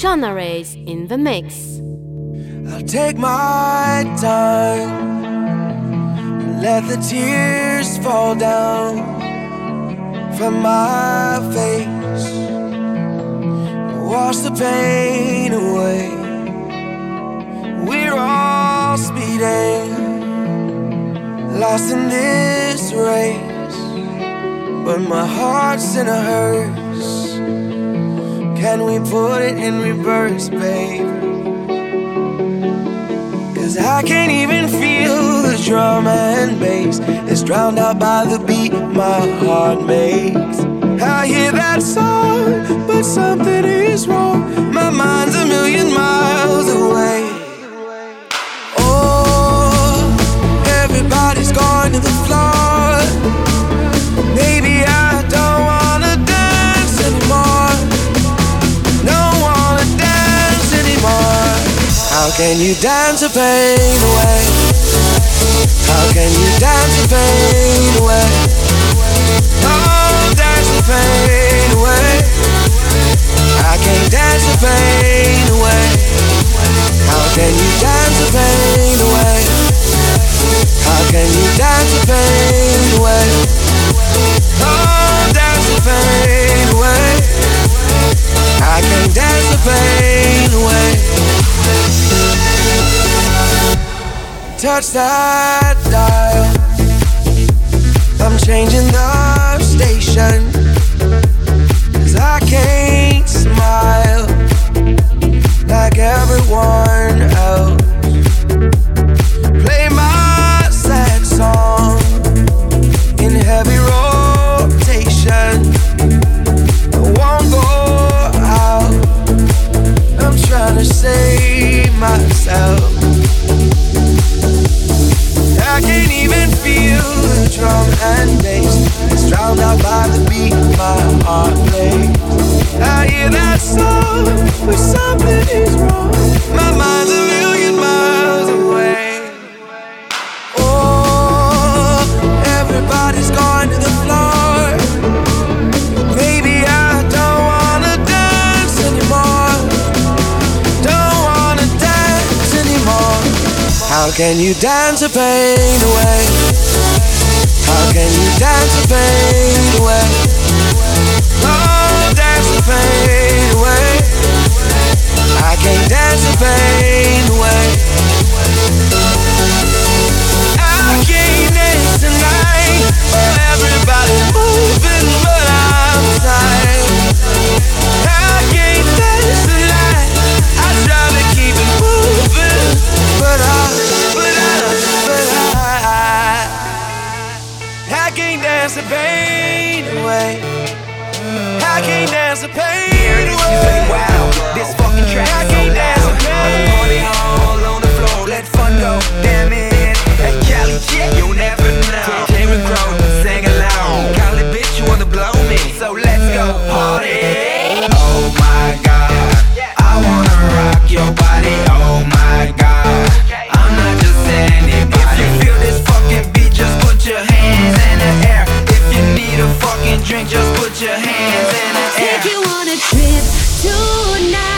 Joanna Rays in the mix. I'll take my time and let the tears fall down from my face. Wash the pain away. We're all speeding, lost in this race. But my heart's in a hearse. Can we put it in reverse, babe? Cause I can't even feel the drum and bass. It's drowned out by the beat my heart makes. I hear that song, but something is wrong. My mind's a million miles away. Can you dance the pain away? How can you dance the pain away? Oh, dance the pain away. I can't dance the pain away. How can you dance the pain away? How can you dance the pain away? Oh, dance the pain away. I can't dance the pain away. Touch that dial. I'm changing the station. Cause I can't smile like everyone can you dance the pain away? How can you dance the pain away? Oh, dance the pain away. I can't dance the pain away. I can't dance tonight. Oh, everybody's moving, but I'm tired. I can't pain away. I can't on a trip tonight.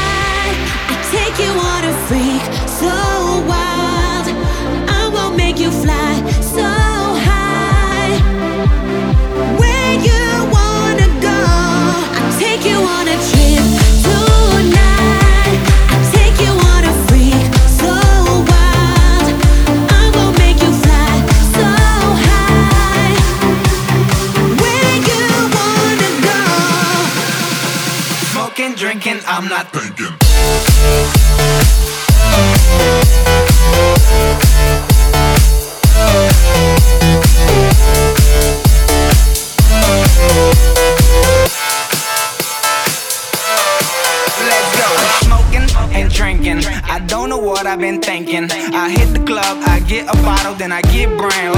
I've been thinking. I hit the club, I get a bottle, then I get brain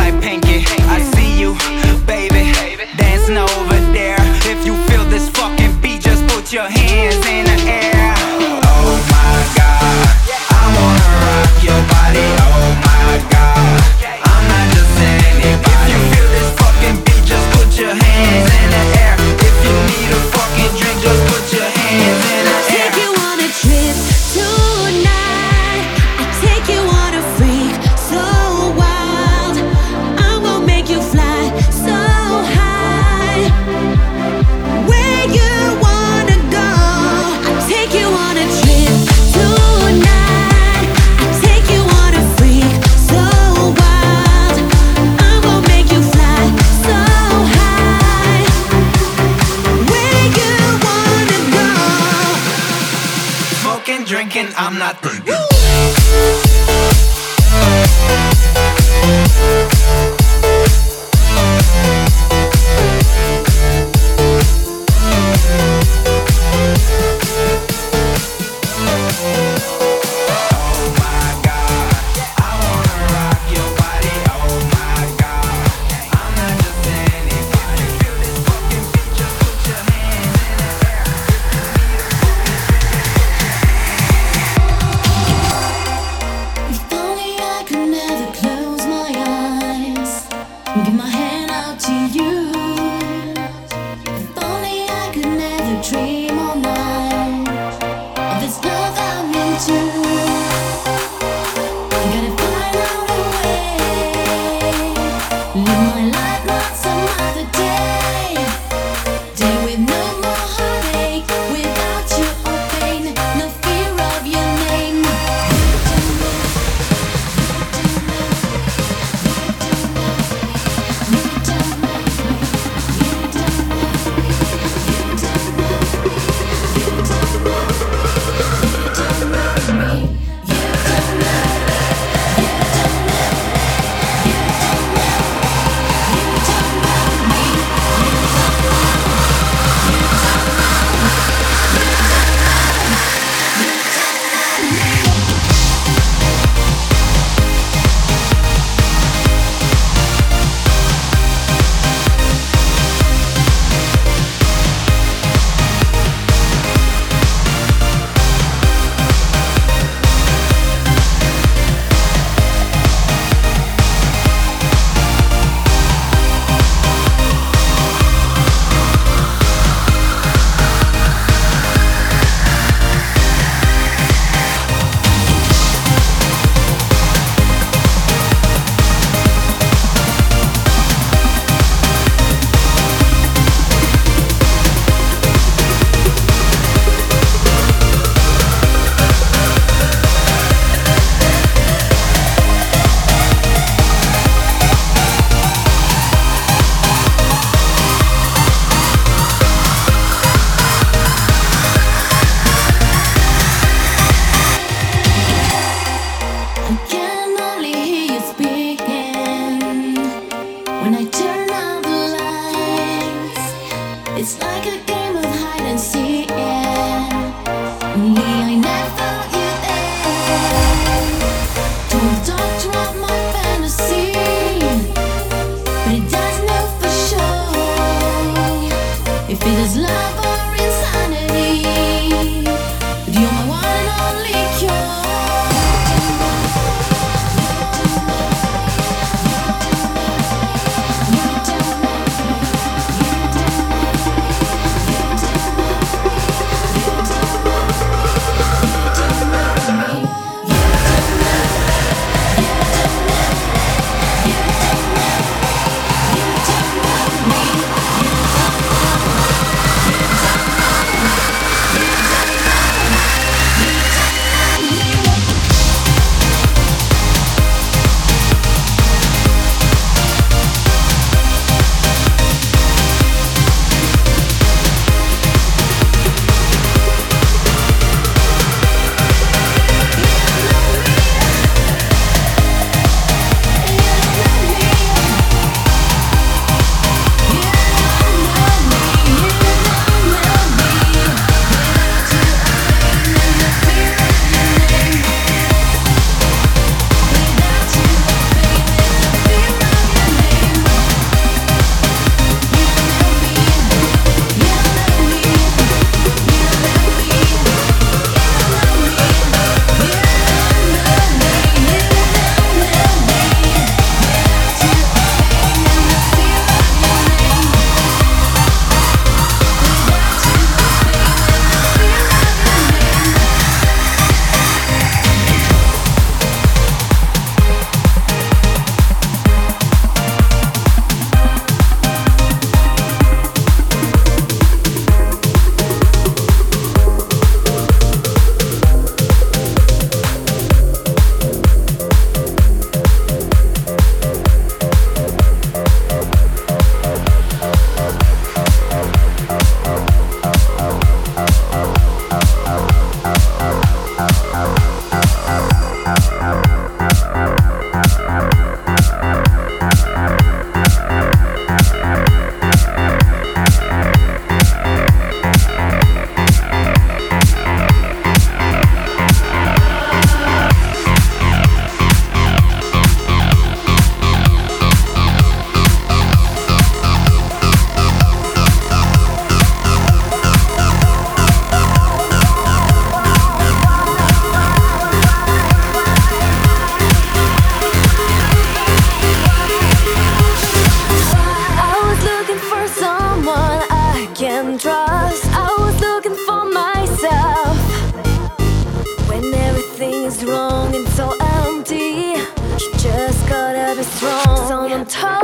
told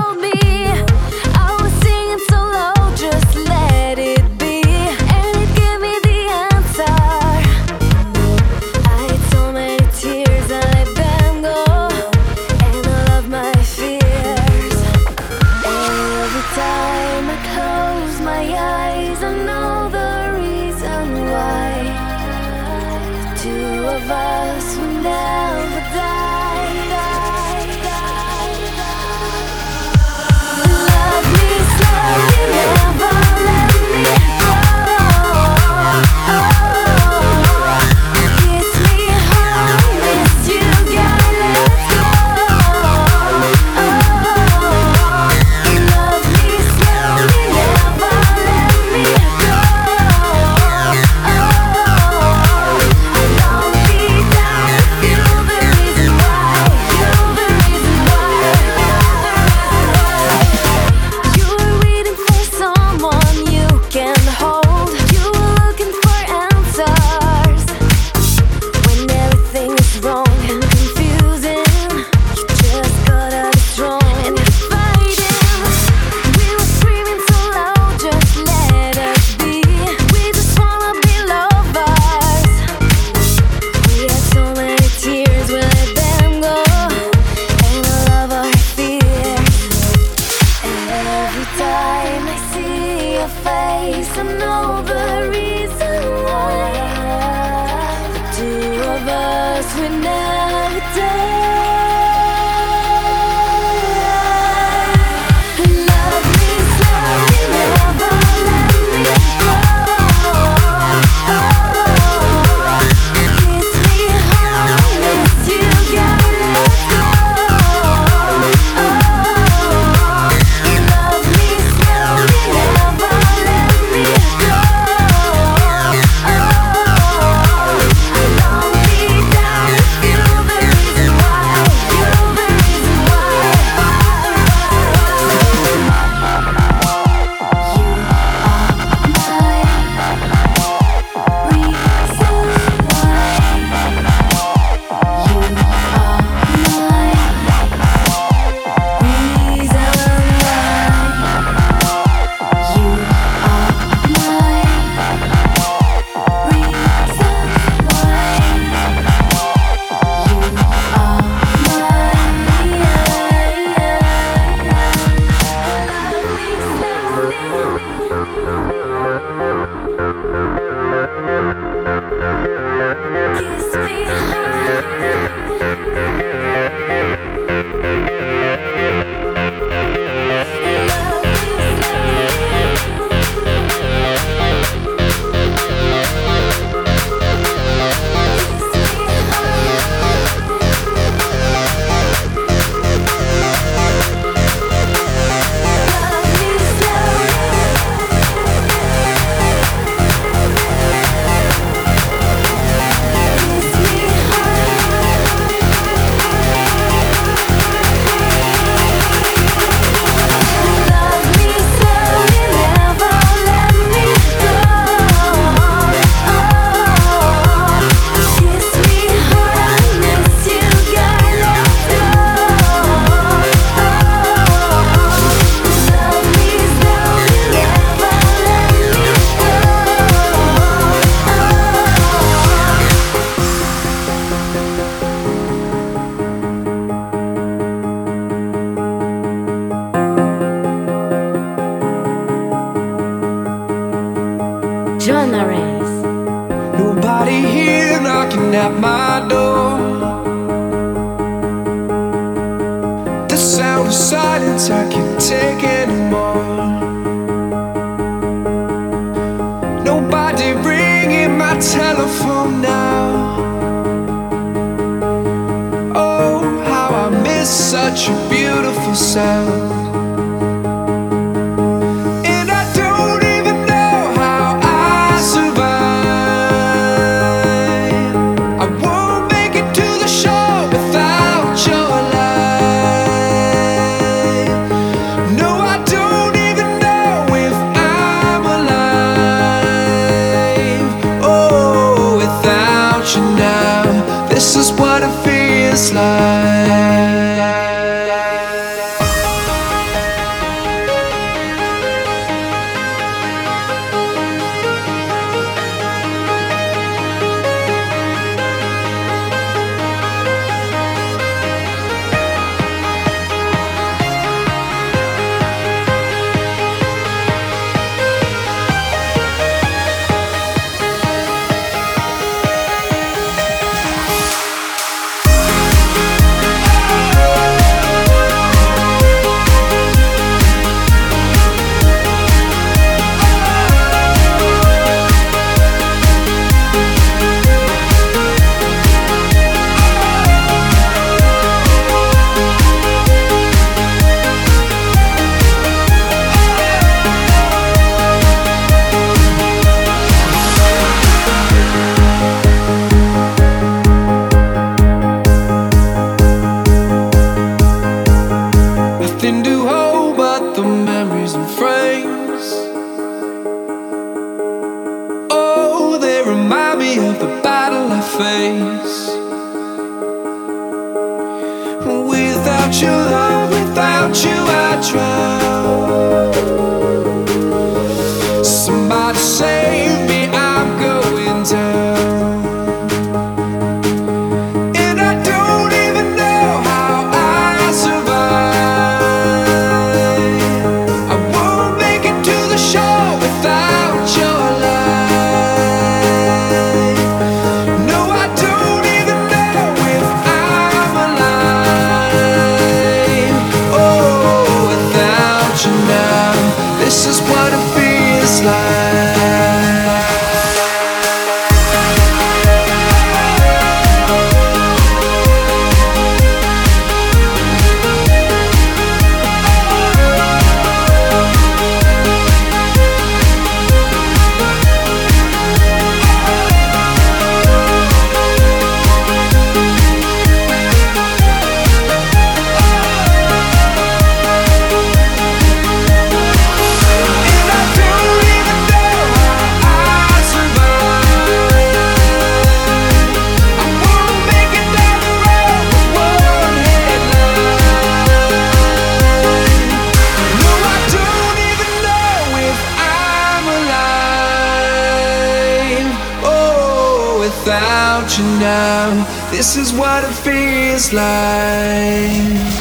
you now, this is what it feels like.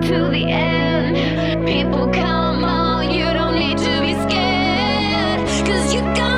to the end. People come on, you don't need to be scared. Cause you got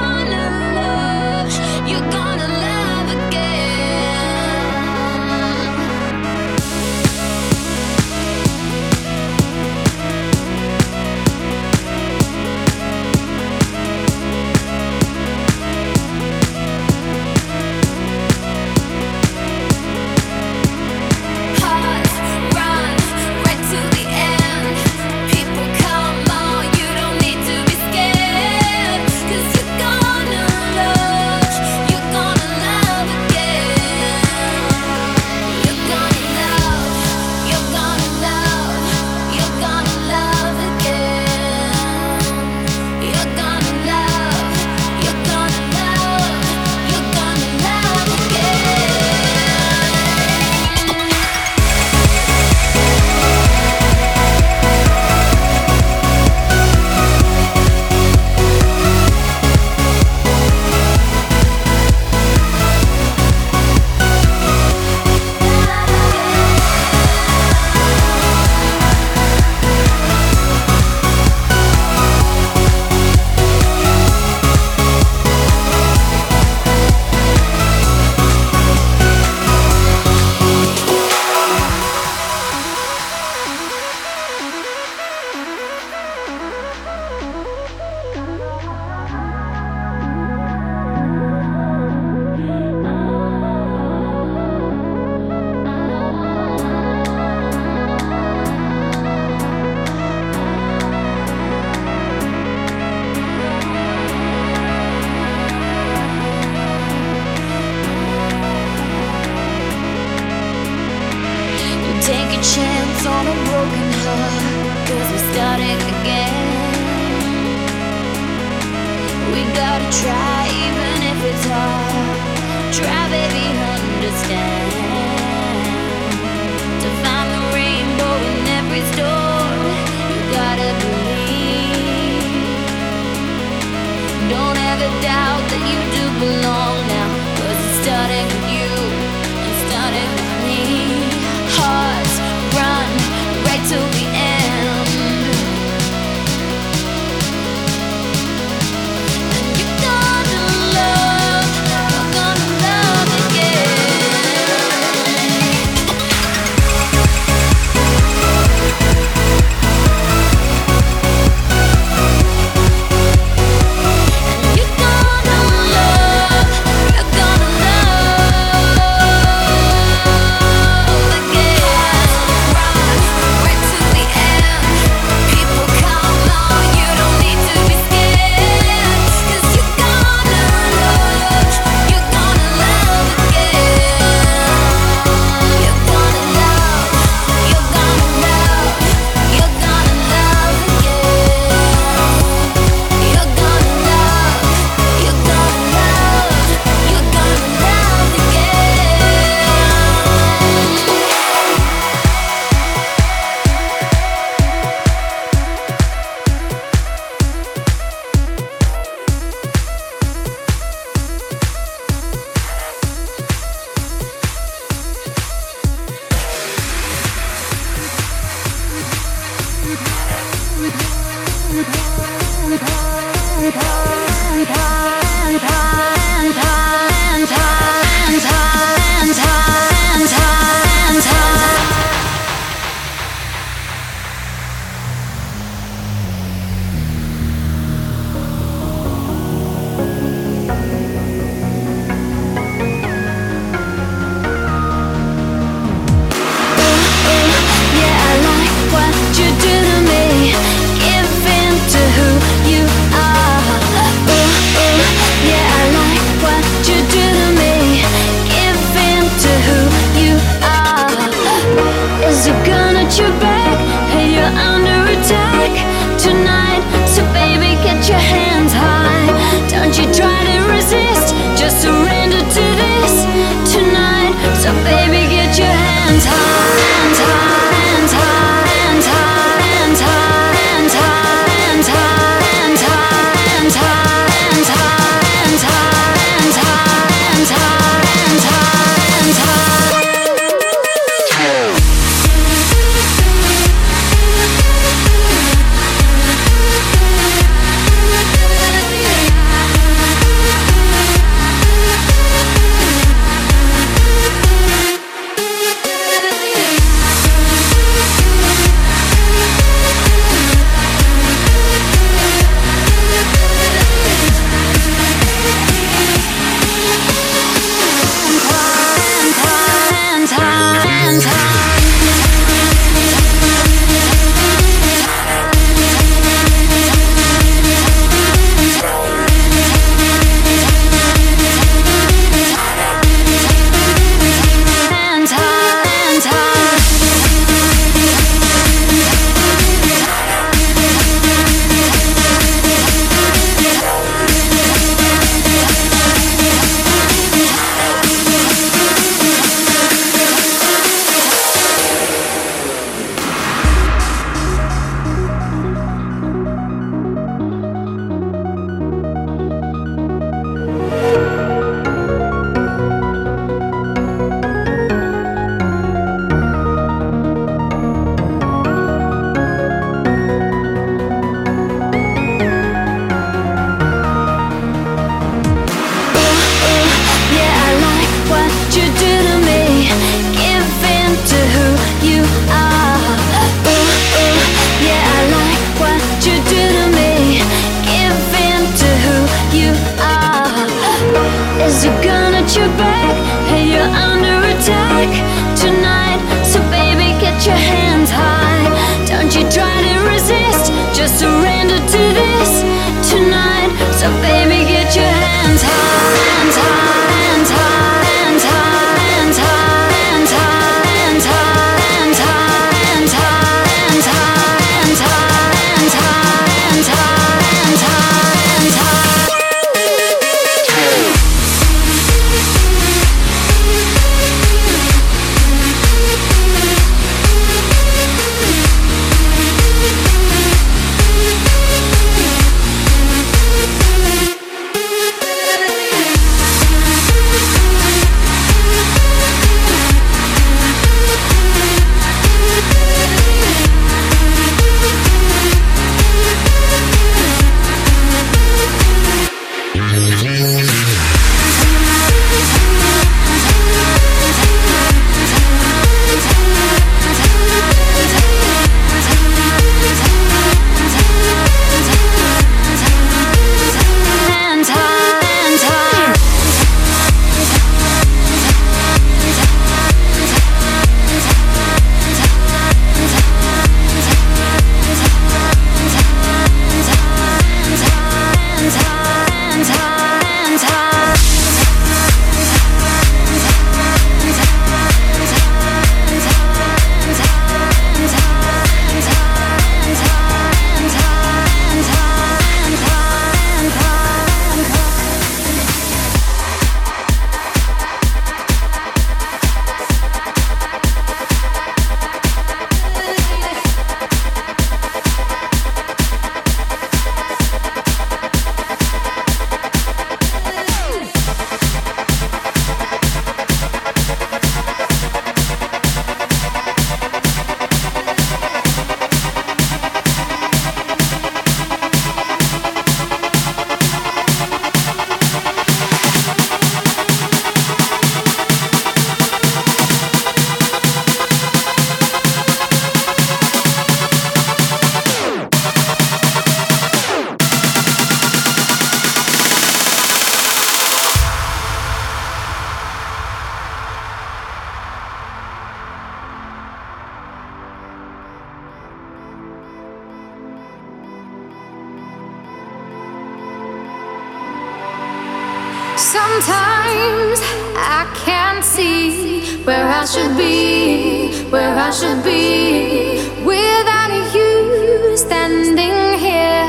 Sometimes I can't see where I should be, where I should be. Without you standing here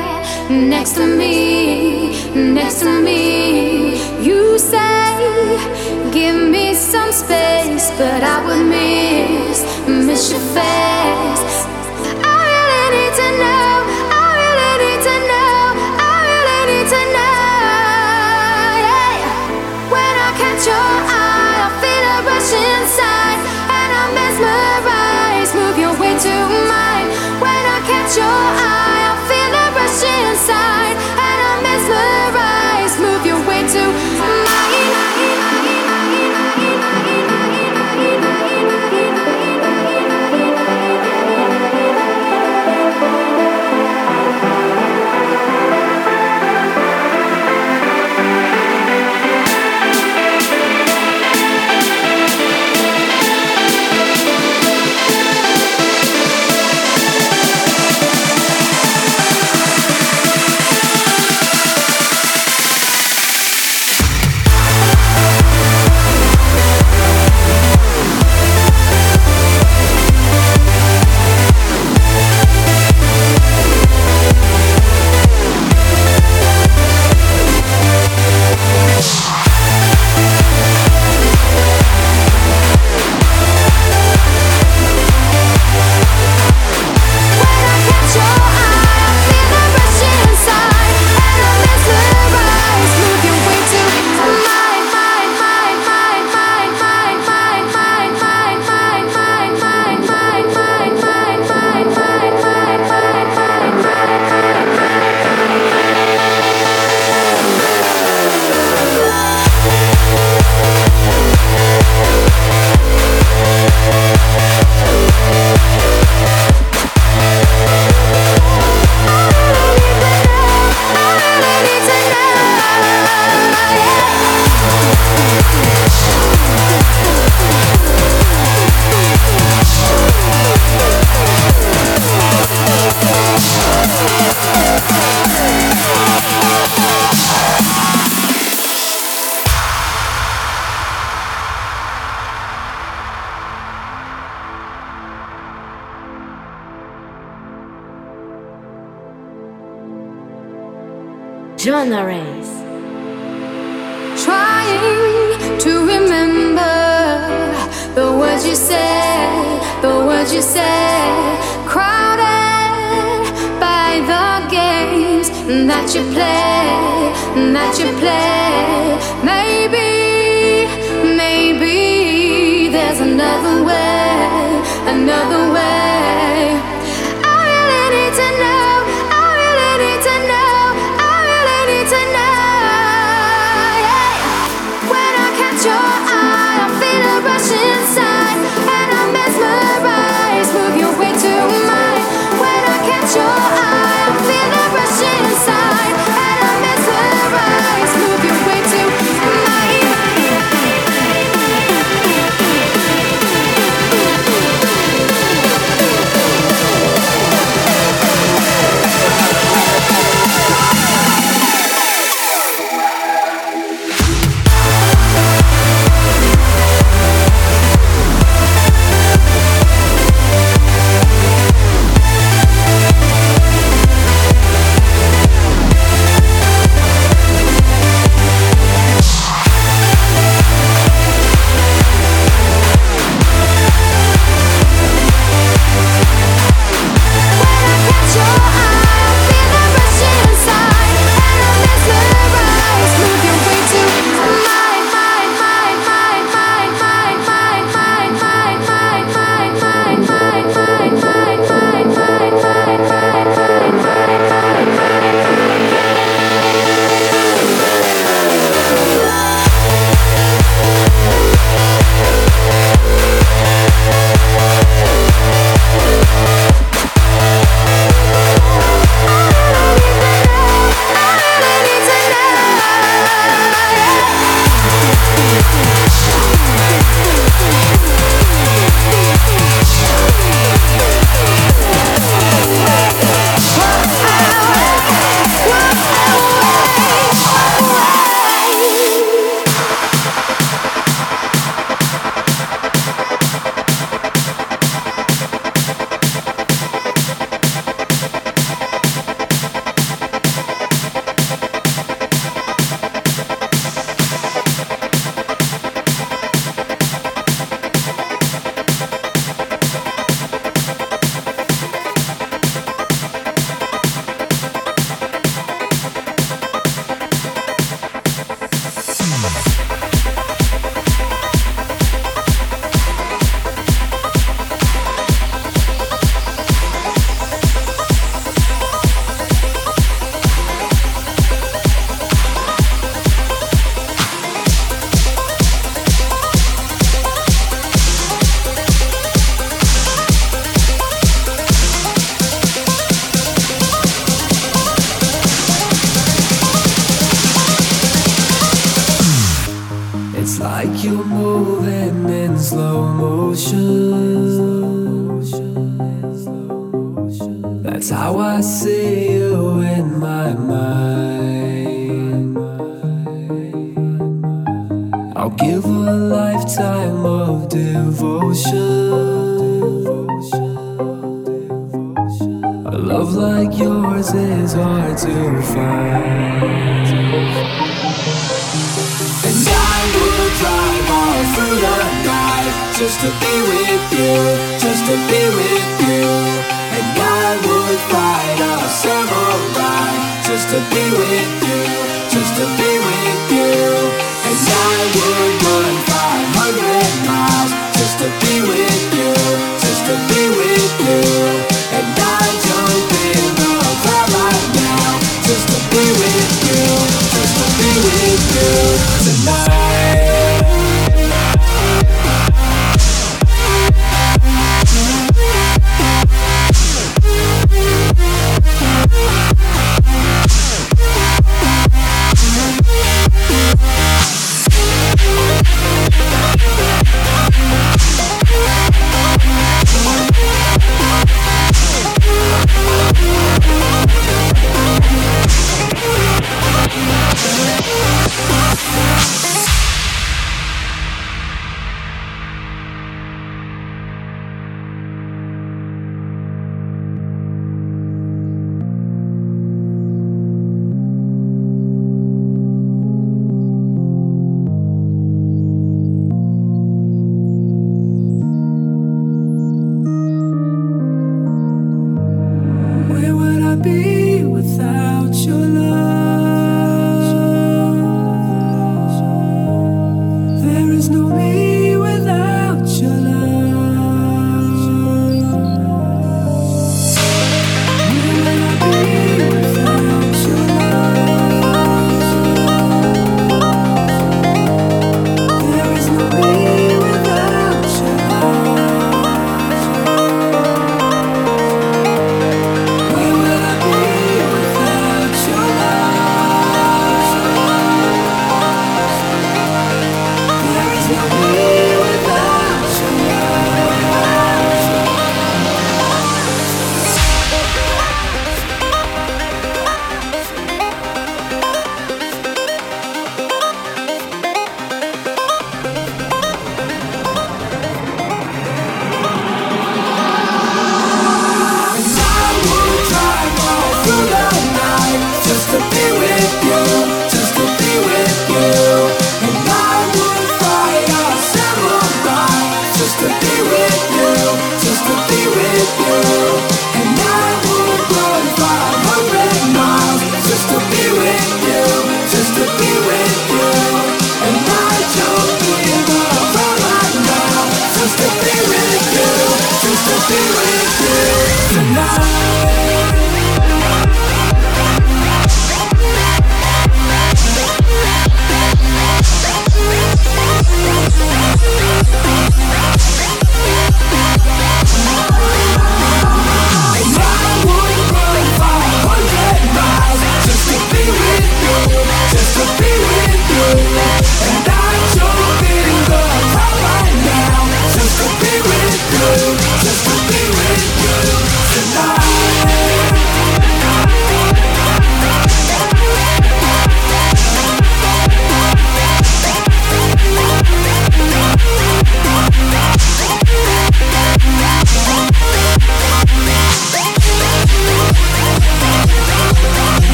next to me, next to me. You say, give me some space, but I would miss, miss your face.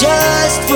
Just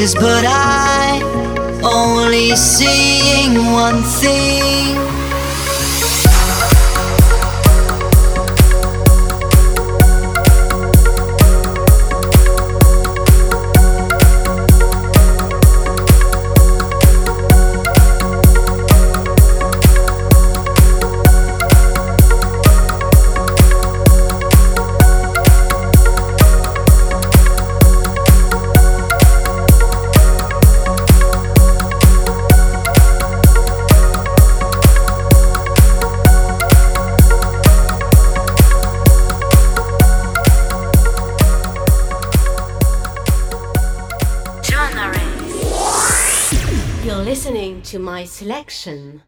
of but I'm selection